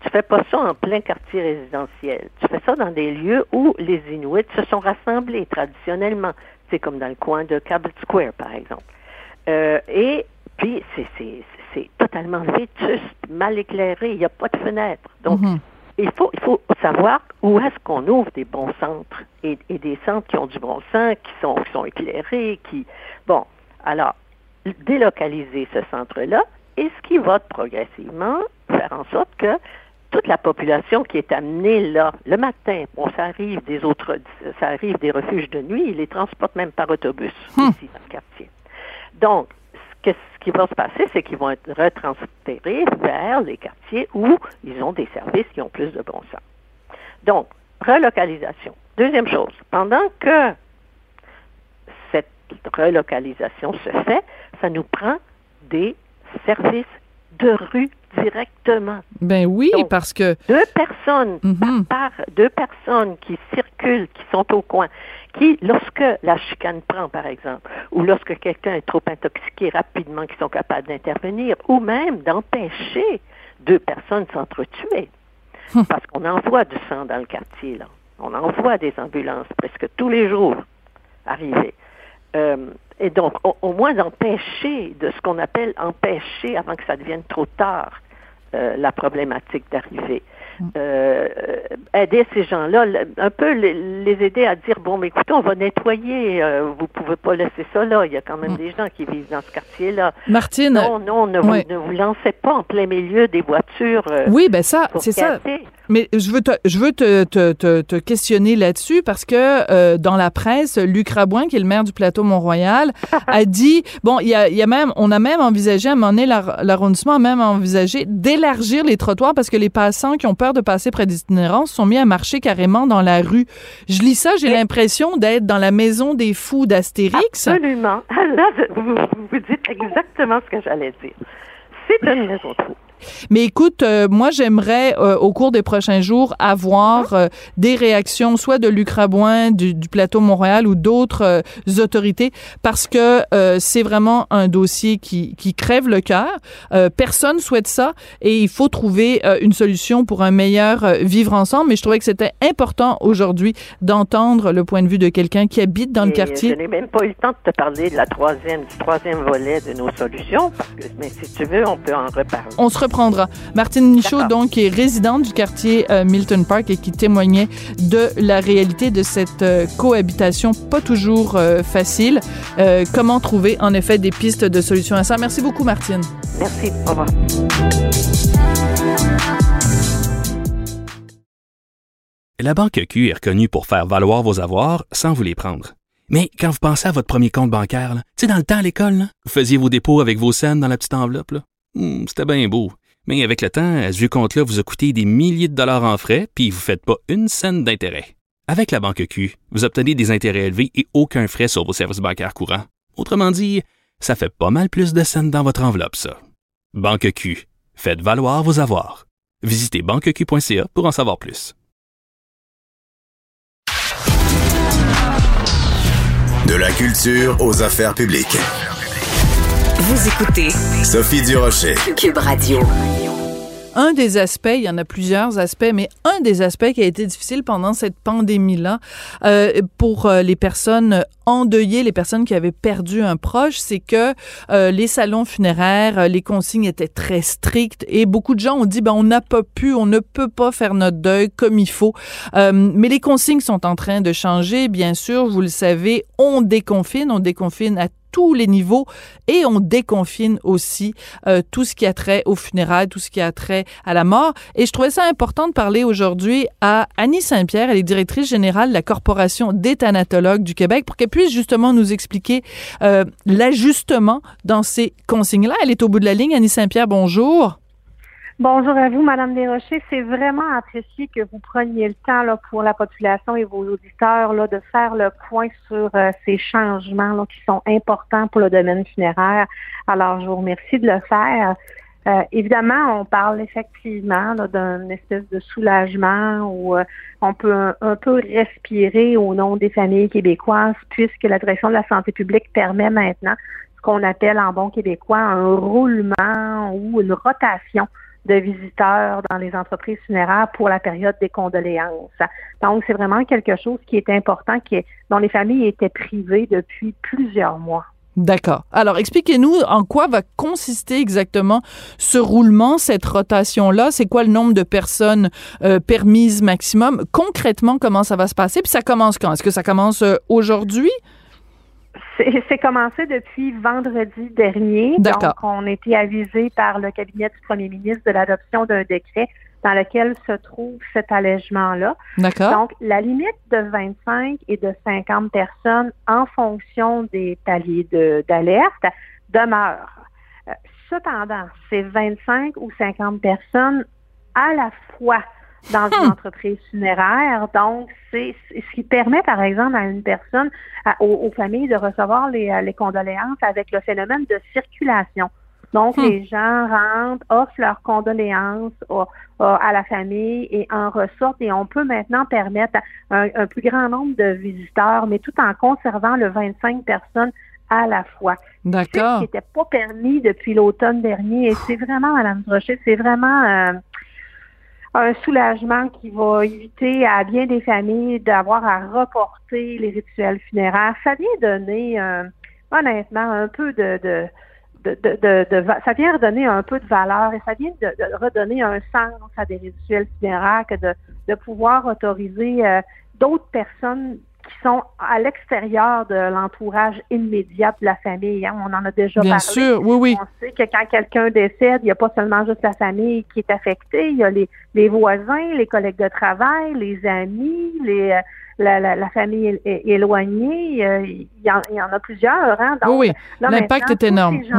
Tu fais pas ça en plein quartier résidentiel. Tu fais ça dans des lieux où les Inuits se sont rassemblés traditionnellement. C'est comme dans le coin de Cabot Square, par exemple. Euh, et puis, c'est totalement vétuste, mal éclairé, il n'y a pas de fenêtre. Donc, Mhm. Il faut, il faut savoir où est-ce qu'on ouvre des bons centres et, et des centres qui ont du bon sens, qui sont, qui sont éclairés, qui... Bon, alors, délocaliser ce centre-là, et ce qui va progressivement faire en sorte que toute la population qui est amenée là, le matin, bon, ça arrive des autres, ça arrive des refuges de nuit, ils les transportent même par autobus ici dans le quartier. Donc, que- ce qui va se passer, c'est qu'ils vont être retransférés vers les quartiers où ils ont des services qui ont plus de bon sens. Donc, relocalisation. Deuxième chose, pendant que cette relocalisation se fait, ça nous prend des services de rue directement. Ben oui, Donc, parce que Deux personnes Mhm. par deux personnes qui circulent, qui sont au coin, qui, lorsque la chicane prend, par exemple, ou lorsque quelqu'un est trop intoxiqué rapidement, qui sont capables d'intervenir, ou même d'empêcher deux personnes s'entretuaient. Hum. Parce qu'on envoie du sang dans le quartier, là. On envoie des ambulances presque tous les jours arriver. Euh, et donc, au, au moins d'empêcher, de ce qu'on appelle empêcher avant que ça devienne trop tard, la problématique d'arriver. Euh, aider ces gens-là, un peu les, aider à dire bon, mais écoutez, on va nettoyer. euh, vous pouvez pas laisser ça là. Il y a quand même des gens qui vivent dans ce quartier-là. Martine. Non, non, ne, vous- ne vous lancez pas en plein milieu des voitures. euh, Oui, ben ça, c'est ça. Mais je veux te, je veux te, te, te, te questionner là-dessus parce que euh, dans la presse, Luc Rabouin, qui est le maire du plateau Mont-Royal, a dit bon, il y a, y a même, on a même envisagé à un moment donné, l'ar- l'arrondissement a même envisagé d'élargir les trottoirs parce que les passants qui ont peur de passer près des itinérants se sont mis à marcher carrément dans la rue. Je lis ça, j'ai l'impression d'être dans la maison des fous d'Astérix. Absolument. Là, vous vous dites exactement ce que j'allais dire. C'est une maison de fous. Mais écoute, euh, moi, j'aimerais, euh, au cours des prochains jours, avoir euh, des réactions, soit de Luc Rabouin, du, du plateau Montréal ou d'autres autorités, parce que c'est vraiment un dossier qui, qui crève le cœur. Personne souhaite ça et il faut trouver une solution pour un meilleur vivre ensemble. Mais je trouvais que c'était important aujourd'hui d'entendre le point de vue de quelqu'un qui habite dans le quartier. Je n'ai même pas eu le temps de te parler de la troisième, du troisième volet de nos solutions, parce que, mais si tu veux, on peut en reparler. On se Martine Michaud, donc, qui est résidente du quartier euh, Milton Park et qui témoignait de la réalité de cette euh, cohabitation pas toujours euh, facile. Euh, comment trouver, en effet, des pistes de solutions à ça? Merci beaucoup, Martine. Merci. Au revoir. La Banque Q est reconnue pour faire valoir vos avoirs sans vous les prendre. Mais quand vous pensez à votre premier compte bancaire, tu sais, dans le temps à l'école, vous faisiez vos dépôts avec vos scènes dans la petite enveloppe. là. Hmm, C'était bien beau. Mais avec le temps, à ce compte-là vous a coûté des milliers de dollars en frais, puis vous ne faites pas une scène d'intérêt. Avec la Banque Q, vous obtenez des intérêts élevés et aucun frais sur vos services bancaires courants. Autrement dit, ça fait pas mal plus de scènes dans votre enveloppe, ça. Banque Q. Faites valoir vos avoirs. Visitez banqueq.ca pour en savoir plus. De la culture aux affaires publiques. Vous écoutez Sophie Durocher. Cube Radio. Un des aspects, il y en a plusieurs aspects, mais un des aspects qui a été difficile pendant cette pandémie-là euh, pour euh, les personnes endeuillées, les personnes qui avaient perdu un proche, c'est que euh, les salons funéraires, euh, les consignes étaient très strictes et beaucoup de gens ont dit ben on n'a pas pu, on ne peut pas faire notre deuil comme il faut. Euh, mais les consignes sont en train de changer, bien sûr, vous le savez, on déconfine, on déconfine à tous les niveaux et on déconfine aussi euh, tout ce qui a trait aux funérailles, tout ce qui a trait à la mort. Et je trouvais ça important de parler aujourd'hui à Annie Saint-Pierre, elle est directrice générale de la Corporation des thanatologues du Québec, pour qu'elle puisse justement nous expliquer euh, l'ajustement dans ces consignes-là. Elle est au bout de la ligne. Annie Saint-Pierre, bonjour. Bonjour à vous, Madame Desrochers. C'est vraiment apprécié que vous preniez le temps là, pour la population et vos auditeurs là, de faire le point sur euh, ces changements là, qui sont importants pour le domaine funéraire. Alors, je vous remercie de le faire. Euh, évidemment, on parle effectivement d'une espèce de soulagement où euh, on peut un, un peu respirer au nom des familles québécoises, puisque la direction de la santé publique permet maintenant ce qu'on appelle en bon québécois un roulement ou une rotation de visiteurs dans les entreprises funéraires pour la période des condoléances. Donc, c'est vraiment quelque chose qui est important, qui est, dont les familles étaient privées depuis plusieurs mois. D'accord. Alors, expliquez-nous en quoi va consister exactement ce roulement, cette rotation-là? C'est quoi le nombre de personnes euh, permises maximum? Concrètement, comment ça va se passer? Puis ça commence quand? Est-ce que ça commence euh, aujourd'hui? C'est commencé depuis vendredi dernier. Donc, on a été avisé par le cabinet du premier ministre de l'adoption d'un décret dans lequel se trouve cet allègement-là. D'accord. Donc, la limite de 25 et de 50 personnes en fonction des paliers de- d'alerte demeure. Euh, cependant, c'est 25 ou 50 personnes à la fois dans une entreprise funéraire. Donc, c'est ce qui permet, par exemple, à une personne, à- aux, aux familles de recevoir les, euh, les condoléances avec le phénomène de circulation. Donc, Hmm. les gens rentrent, offrent leurs condoléances au- au- à la famille et en ressortent. Et on peut maintenant permettre un, un plus grand nombre de visiteurs, mais tout en conservant le 25 personnes à la fois. D'accord. Ce qui n'était pas permis depuis l'automne dernier. Et c'est vraiment, Madame Brochet, c'est vraiment euh, un soulagement qui va éviter à bien des familles d'avoir à reporter les rituels funéraires. Ça vient donner, euh, honnêtement, un peu de, de de, de, ça vient redonner un peu de valeur et ça vient de, redonner un sens à des rituels funéraires que de, de pouvoir autoriser euh, d'autres personnes qui sont à l'extérieur de l'entourage immédiat de la famille. Hein. On en a déjà Bien parlé. sûr, oui, oui. On sait que quand quelqu'un décède, il n'y a pas seulement juste la famille qui est affectée, il y a les, les voisins, les collègues de travail, les amis, les, euh, la, la, la famille éloignée. euh, Il y, en, il y en a plusieurs. Hein? Donc, Oui, oui. L'impact est énorme. ces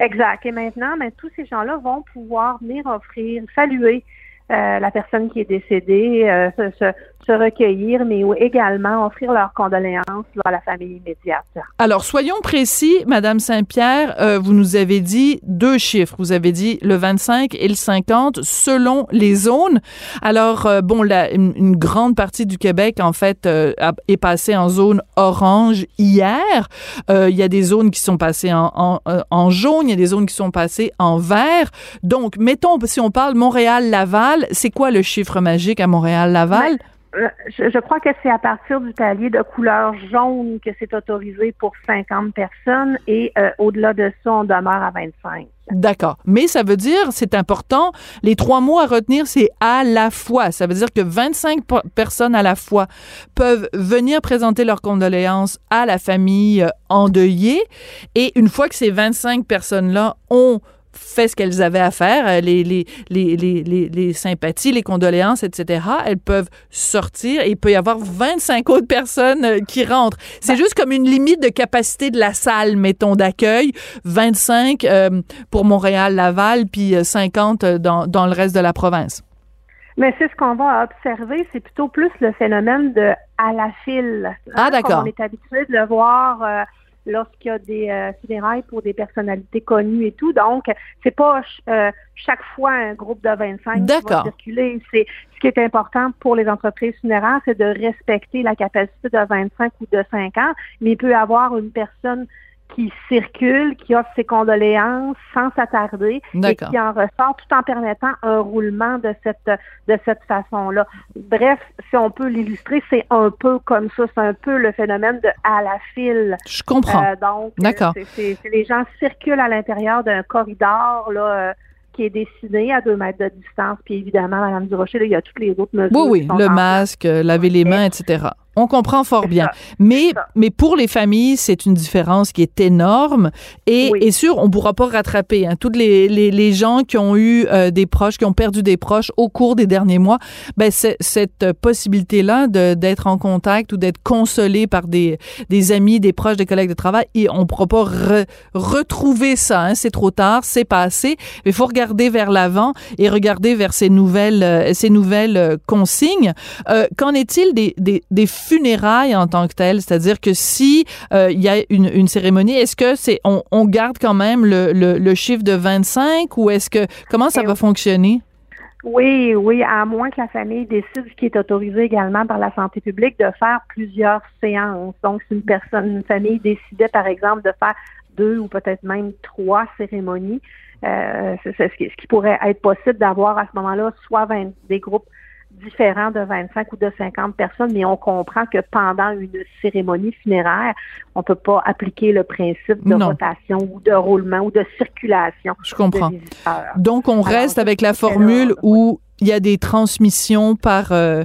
Exact. Et maintenant, mais tous ces gens-là vont pouvoir venir offrir, saluer euh, la personne qui est décédée, euh, se, se, recueillir, mais également offrir leurs condoléances à la famille immédiate. Alors, soyons précis, Madame Saint-Pierre, euh, vous nous avez dit deux chiffres. Vous avez dit le 25 et le 50 selon les zones. Alors, euh, bon, une, une grande partie du Québec, en fait, euh, est passée en zone orange hier. Il y a des zones qui sont passées en, en, en jaune, il y a des zones qui sont passées en vert. Donc, mettons, si on parle Montréal-Laval, c'est quoi le chiffre magique à Montréal-Laval? Euh, Je, je crois que c'est à partir du palier de couleur jaune que c'est autorisé pour 50 personnes et euh, au-delà de ça, on demeure à 25. D'accord. Mais ça veut dire, c'est important, les trois mots à retenir, c'est à la fois. Ça veut dire que 25 po- personnes à la fois peuvent venir présenter leurs condoléances à la famille euh, endeuillée. Et une fois que ces 25 personnes-là ont fait ce qu'elles avaient à faire, euh, les, les, les, les, les, les sympathies, les condoléances, etc., elles peuvent sortir et il peut y avoir 25 autres personnes euh, qui rentrent. C'est juste comme une limite de capacité de la salle, mettons, d'accueil. 25 euh, pour Montréal, Laval, puis euh, 50 dans, dans le reste de la province. Mais c'est ce qu'on va observer, c'est plutôt plus le phénomène de à la file. Ah, Hein, d'accord. comme On est habitué de le voir euh, lorsqu'il y a des euh, funérailles pour des personnalités connues et tout. Donc, c'est pas euh, chaque fois un groupe de 25 qui va circuler. C'est ce qui est important pour les entreprises funéraires, c'est de respecter la capacité de 25 ou de 50, mais il peut y avoir une personne qui circule, qui offre ses condoléances sans s'attarder et qui en ressort tout en permettant un roulement de cette de cette façon-là. Bref, si on peut l'illustrer, c'est un peu comme ça, c'est un peu le phénomène de à la file. Je comprends. Euh, donc, euh, D'accord. les gens circulent à l'intérieur d'un corridor là euh, qui est dessiné à deux mètres de distance. Puis évidemment, Madame Durocher, là, il y a toutes les autres mesures. Oui, oui, le masque, euh, laver les mains, etc. On comprend fort bien. Mais, mais pour les familles, c'est une différence qui est énorme. Et, et sûr, on ne pourra pas rattraper. Hein. Toutes les, les, les gens qui ont eu euh, des proches, qui ont perdu des proches au cours des derniers mois, ben, cette possibilité-là de- d'être en contact ou d'être consolé par des, des amis, des proches, des collègues de travail, et on ne pourra pas re- retrouver ça. Hein. C'est trop tard, c'est passé. Il faut regarder vers l'avant et regarder vers ces nouvelles, euh, ces nouvelles euh, consignes. Euh, Qu'en est-il des, des, des funérailles en tant que telles? C'est-à-dire que si euh, il y a une, une cérémonie, est-ce que c'est on, on garde quand même le, le, le chiffre de 25 ou est-ce que comment ça va fonctionner? Oui, oui, à moins que la famille décide, ce qui est autorisé également par la santé publique, de faire plusieurs séances. Donc, si une personne, une famille décidait, par exemple, de faire deux ou peut-être même trois cérémonies, euh, c'est c'est ce, qui, ce qui pourrait être possible d'avoir à ce moment-là soit 20 des groupes différents de 25 ou de 50 personnes, mais on comprend que pendant une cérémonie funéraire, on peut pas appliquer le principe de Non. rotation ou de roulement ou de circulation. Je comprends. Donc, on reste avec la formule où il y a des transmissions par... euh,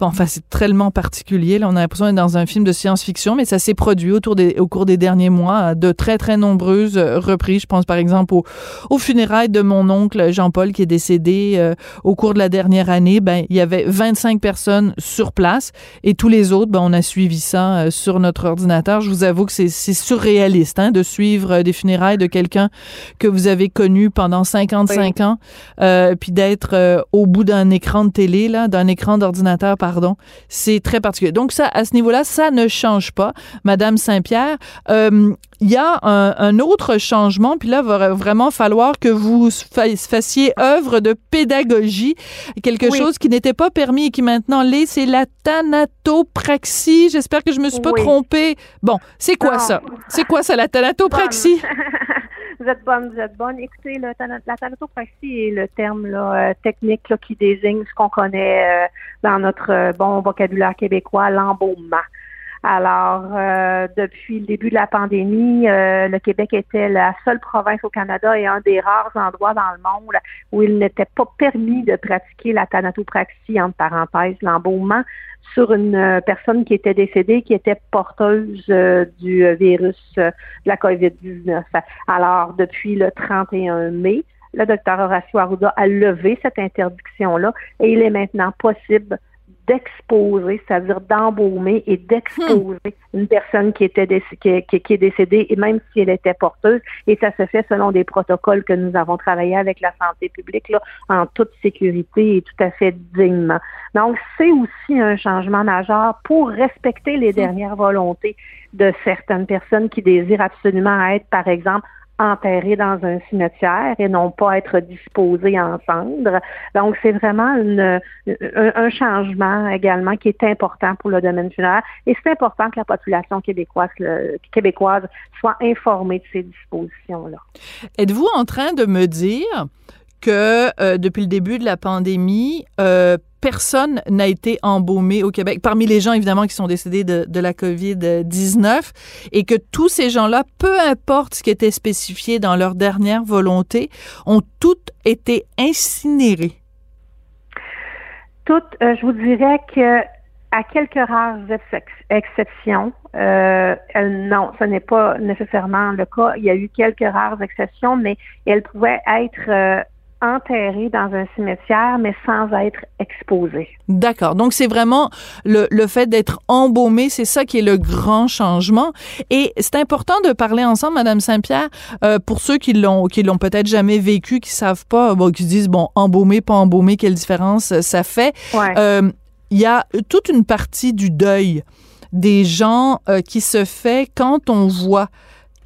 bon, enfin, c'est tellement particulier. Là, on a l'impression d'être dans un film de science-fiction, mais ça s'est produit autour des, au cours des derniers mois à de très, très nombreuses euh, reprises. Je pense, par exemple, au, aux funérailles de mon oncle Jean-Paul qui est décédé euh, au cours de la dernière année. Ben, il y avait 25 personnes sur place et tous les autres, ben, on a suivi ça euh, sur notre ordinateur. Je vous avoue que c'est c'est surréaliste hein, de suivre euh, des funérailles de quelqu'un que vous avez connu pendant 55 ans, euh, puis d'être euh, au bout d'un écran de télé, là, d'un écran d'ordinateur pardon. C'est très particulier. Donc ça, à ce niveau-là, ça ne change pas, Madame Saint-Pierre. Euh, il y a un, autre changement, puis là, il va vraiment falloir que vous fassiez œuvre de pédagogie, quelque chose qui n'était pas permis et qui maintenant l'est, c'est la thanatopraxie. J'espère que je me suis pas trompée. Bon, c'est quoi ça? C'est quoi ça, la thanatopraxie? vous êtes bonne, vous êtes bonne. Écoutez, la thanatopraxie est le terme là, euh, technique là, qui désigne ce qu'on connaît euh, dans notre euh, bon vocabulaire québécois, l'embaumement. Alors, euh, depuis le début de la pandémie, euh, le Québec était la seule province au Canada et un des rares endroits dans le monde où il n'était pas permis de pratiquer la thanatopraxie, entre parenthèses, l'embaumement, sur une euh, personne qui était décédée, qui était porteuse du virus de la COVID-19. Alors, depuis le 31 mai, le docteur Horacio Arruda a levé cette interdiction-là et il est maintenant possible d'exposer, c'est-à-dire d'embaumer et d'exposer hmm. une personne qui était qui, qui, est décédée, et même si elle était porteuse, et ça se fait selon des protocoles que nous avons travaillé avec la santé publique là, en toute sécurité et tout à fait dignement. Donc, c'est aussi un changement majeur pour respecter les hmm. dernières volontés de certaines personnes qui désirent absolument être, par exemple, enterrés dans un cimetière et non pas être disposés en cendres. Donc, c'est vraiment une, un, changement également qui est important pour le domaine funéraire et c'est important que la population québécoise, québécoise soit informée de ces dispositions-là. Êtes-vous en train de me dire que euh, depuis le début de la pandémie, euh, personne n'a été embaumé au Québec, parmi les gens évidemment qui sont décédés de, la COVID-19, et que tous ces gens-là, peu importe ce qui était spécifié dans leur dernière volonté, ont toutes été incinérés. Toutes, euh, je vous dirais que à quelques rares exceptions, euh, non, ce n'est pas nécessairement le cas. Il y a eu quelques rares exceptions, mais elles pouvaient être euh, enterré dans un cimetière, mais sans être exposé. D'accord. Donc, c'est vraiment le, le fait d'être embaumé, c'est ça qui est le grand changement. Et c'est important de parler ensemble, Madame Saint-Pierre, euh, pour ceux qui l'ont qui l'ont peut-être jamais vécu, qui savent pas, bon, qui se disent, bon, embaumé, pas embaumé, quelle différence ça fait. Euh, il y a toute une partie du deuil des gens euh, qui se fait quand on voit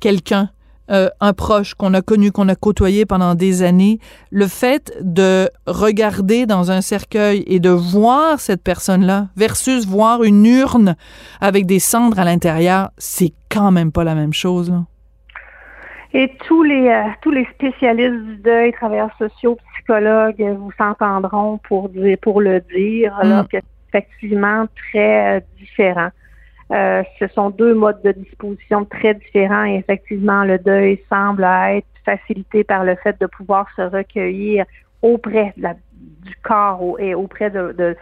quelqu'un euh, un proche qu'on a connu, qu'on a côtoyé pendant des années, le fait de regarder dans un cercueil et de voir cette personne-là versus voir une urne avec des cendres à l'intérieur, c'est quand même pas la même chose. Et tous les euh, tous les spécialistes du deuil, travailleurs sociaux, psychologues, vous s'entendront pour dire pour le dire, alors mm. que c'est effectivement très euh, différent. Euh, ce sont deux modes de disposition très différents et effectivement, le deuil semble être facilité par le fait de pouvoir se recueillir auprès du corps et auprès de, de,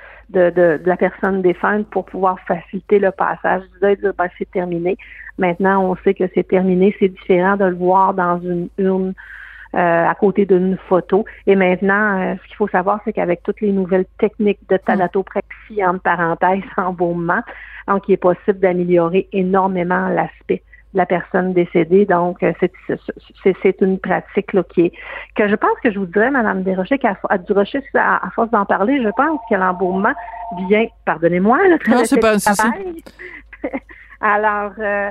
de, la personne défunte pour pouvoir faciliter le passage du deuil, dire ben, c'est terminé. Maintenant, on sait que c'est terminé. C'est différent de le voir dans une urne à côté d'une photo. Et maintenant, euh, ce qu'il faut savoir, c'est qu'avec toutes les nouvelles techniques de thanatopraxie, entre parenthèses, embaumement, donc il est possible d'améliorer énormément l'aspect de la personne décédée. Donc, euh, c'est une pratique là, qui est que je pense que je vous dirais, Madame Desrochers, qu'à Durocher, à, à force d'en parler, je pense que l'embaumement vient, pardonnez-moi, le travail. Non, c'est pas Alors, euh,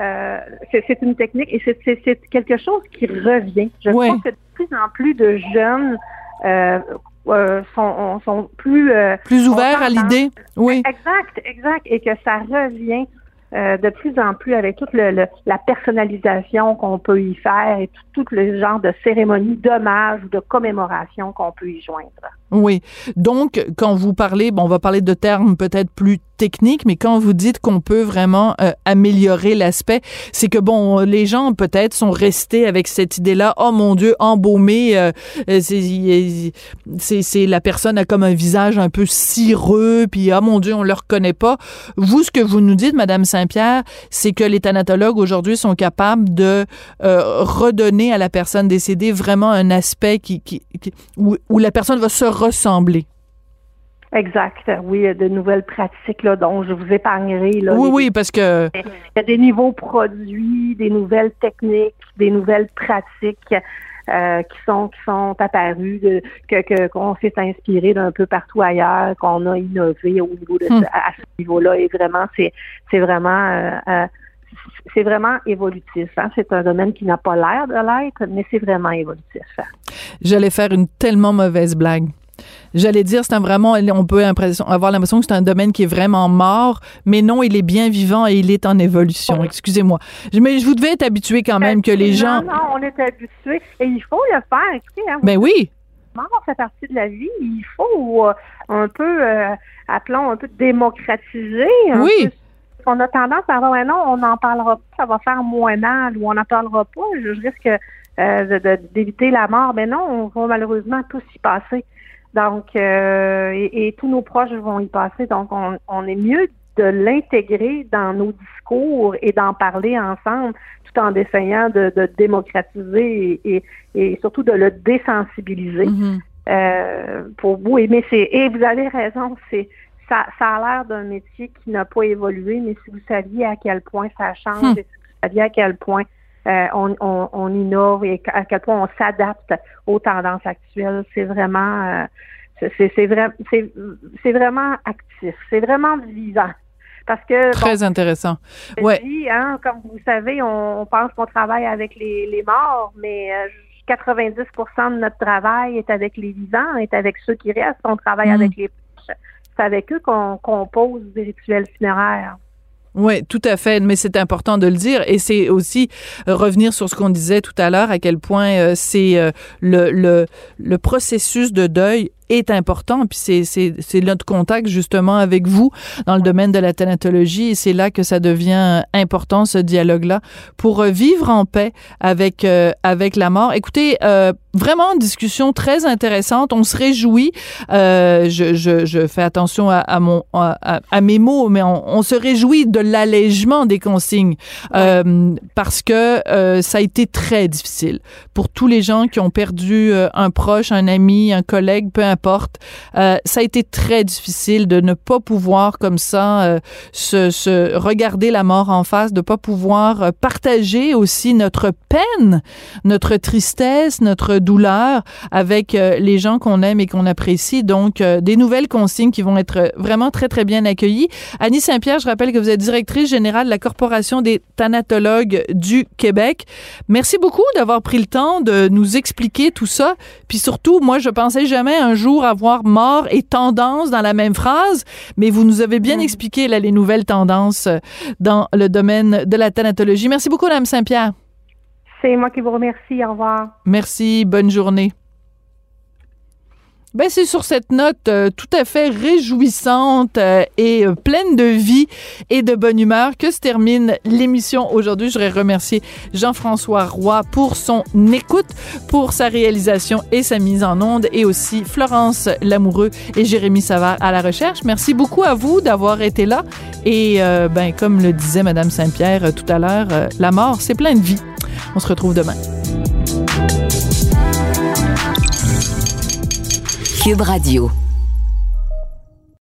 euh, c'est une technique et c'est quelque chose qui revient. Je pense que de plus en plus de jeunes euh, euh, sont, sont, plus... plus ouverts à l'idée, oui. Exact, exact. Et que ça revient de plus en plus avec toute le, la personnalisation qu'on peut y faire et tout, tout le genre de cérémonie d'hommage ou de commémoration qu'on peut y joindre. Oui. Donc, quand vous parlez, bon, on va parler de termes peut-être plus techniques, mais quand vous dites qu'on peut vraiment euh, améliorer l'aspect, c'est que bon, les gens peut-être sont restés avec cette idée-là. Oh mon Dieu, embaumé, euh, euh, c'est, la personne a comme un visage un peu cireux, puis oh mon Dieu, on le reconnaît pas. Vous, ce que vous nous dites, Madame Saint-Pierre, c'est que les thanatologues aujourd'hui sont capables de redonner à la personne décédée vraiment un aspect qui, qui, où, où la personne va se ressembler. Exact. Oui, il y a de nouvelles pratiques là, dont je vous épargnerai. Là, oui, oui, parce que... Il y a des nouveaux produits, des nouvelles techniques, des nouvelles pratiques. euh, qui sont qui sont apparus, de, que qu'on s'est inspiré d'un peu partout ailleurs, qu'on a innové au niveau de Hmm. à ce niveau-là. Et vraiment, c'est c'est vraiment euh, euh, c'est vraiment évolutif. Hein? C'est un domaine qui n'a pas l'air de l'être, mais c'est vraiment évolutif. J'allais faire une tellement mauvaise blague. J'allais dire, c'est un vraiment, on peut avoir l'impression que c'est un domaine qui est vraiment mort, mais non, il est bien vivant et il est en évolution. Excusez-moi. Mais je vous devais être habitué quand même que les gens. Non, non, on est habitué et il faut le faire. Écoutez, hein, Ben oui. mort fait partie de la vie. Il faut euh, un peu, euh, appelons un peu démocratiser. un Oui. peu. On a tendance à dire, ouais, non, on n'en parlera pas, ça va faire moins mal ou on n'en parlera pas. Je, risque euh, d'éviter la mort. Mais non, on va malheureusement tous y passer. Donc, euh, et, et tous nos proches vont y passer. Donc, on, on est mieux de l'intégrer dans nos discours et d'en parler ensemble, tout en essayant de, de démocratiser et, et- et surtout de le désensibiliser Mhm. euh, pour vous. Et, mais c'est, et vous avez raison, c'est ça, ça a l'air d'un métier qui n'a pas évolué, mais si vous saviez à quel point ça change, Hmm. et si vous saviez à quel point euh, on, on, on innove et à quel point on s'adapte aux tendances actuelles, c'est vraiment euh, c'est, c'est, c'est, vrai- c'est, c'est vraiment actif, c'est vraiment vivant. Parce que bon, Très intéressant. je Ouais. dis, hein, comme vous savez, on, on pense qu'on travaille avec les, les morts, mais euh, 90% de notre travail est avec les vivants, est avec ceux qui restent. On travaille Mm. avec les proches. C'est avec eux qu'on compose des rituels funéraires. Oui, tout à fait, mais c'est important de le dire et c'est aussi euh, revenir sur ce qu'on disait tout à l'heure, à quel point euh, c'est euh, le, le, le processus de deuil est important, puis c'est, c'est, c'est notre contact justement avec vous dans le domaine de la thanatologie. Et c'est là que ça devient euh, important ce dialogue-là pour euh, vivre en paix avec, euh, avec la mort. Écoutez, euh, vraiment une discussion très intéressante, on se réjouit, euh, je, je, je fais attention à, à mon, à, à- mes mots, mais on, on se réjouit de l'allègement des consignes euh, parce que euh, ça a été très difficile pour tous les gens qui ont perdu un proche, un ami, un collègue, peu importe. Euh, ça a été très difficile de ne pas pouvoir comme ça euh, se, se regarder la mort en face, de pas pouvoir euh, partager aussi notre peine, notre tristesse, notre douleur avec euh, les gens qu'on aime et qu'on apprécie. Donc, euh, des nouvelles consignes qui vont être vraiment très, très bien accueillies. Annie Saint-Pierre, je rappelle que vous êtes directrice générale de la Corporation des thanatologues du Québec. Merci beaucoup d'avoir pris le temps de nous expliquer tout ça. Puis surtout, moi, je pensais jamais un jour avoir mort et tendance dans la même phrase, mais vous nous avez bien expliqué là, les nouvelles tendances euh, dans le domaine de la thanatologie. Merci beaucoup, Mme Saint-Pierre. C'est moi qui vous remercie. Au revoir. Merci, bonne journée. Ben, c'est sur cette note euh, tout à fait réjouissante euh, et euh, pleine de vie et de bonne humeur que se termine l'émission aujourd'hui. Je voudrais remercier Jean-François Roy pour son écoute, pour sa réalisation et sa mise en onde, et aussi Florence Lamoureux et Jérémy Savard à la recherche. Merci beaucoup à vous d'avoir été là. Et ben, comme le disait Madame Saint-Pierre tout à l'heure, la mort, c'est plein de vie. On se retrouve demain. Radio.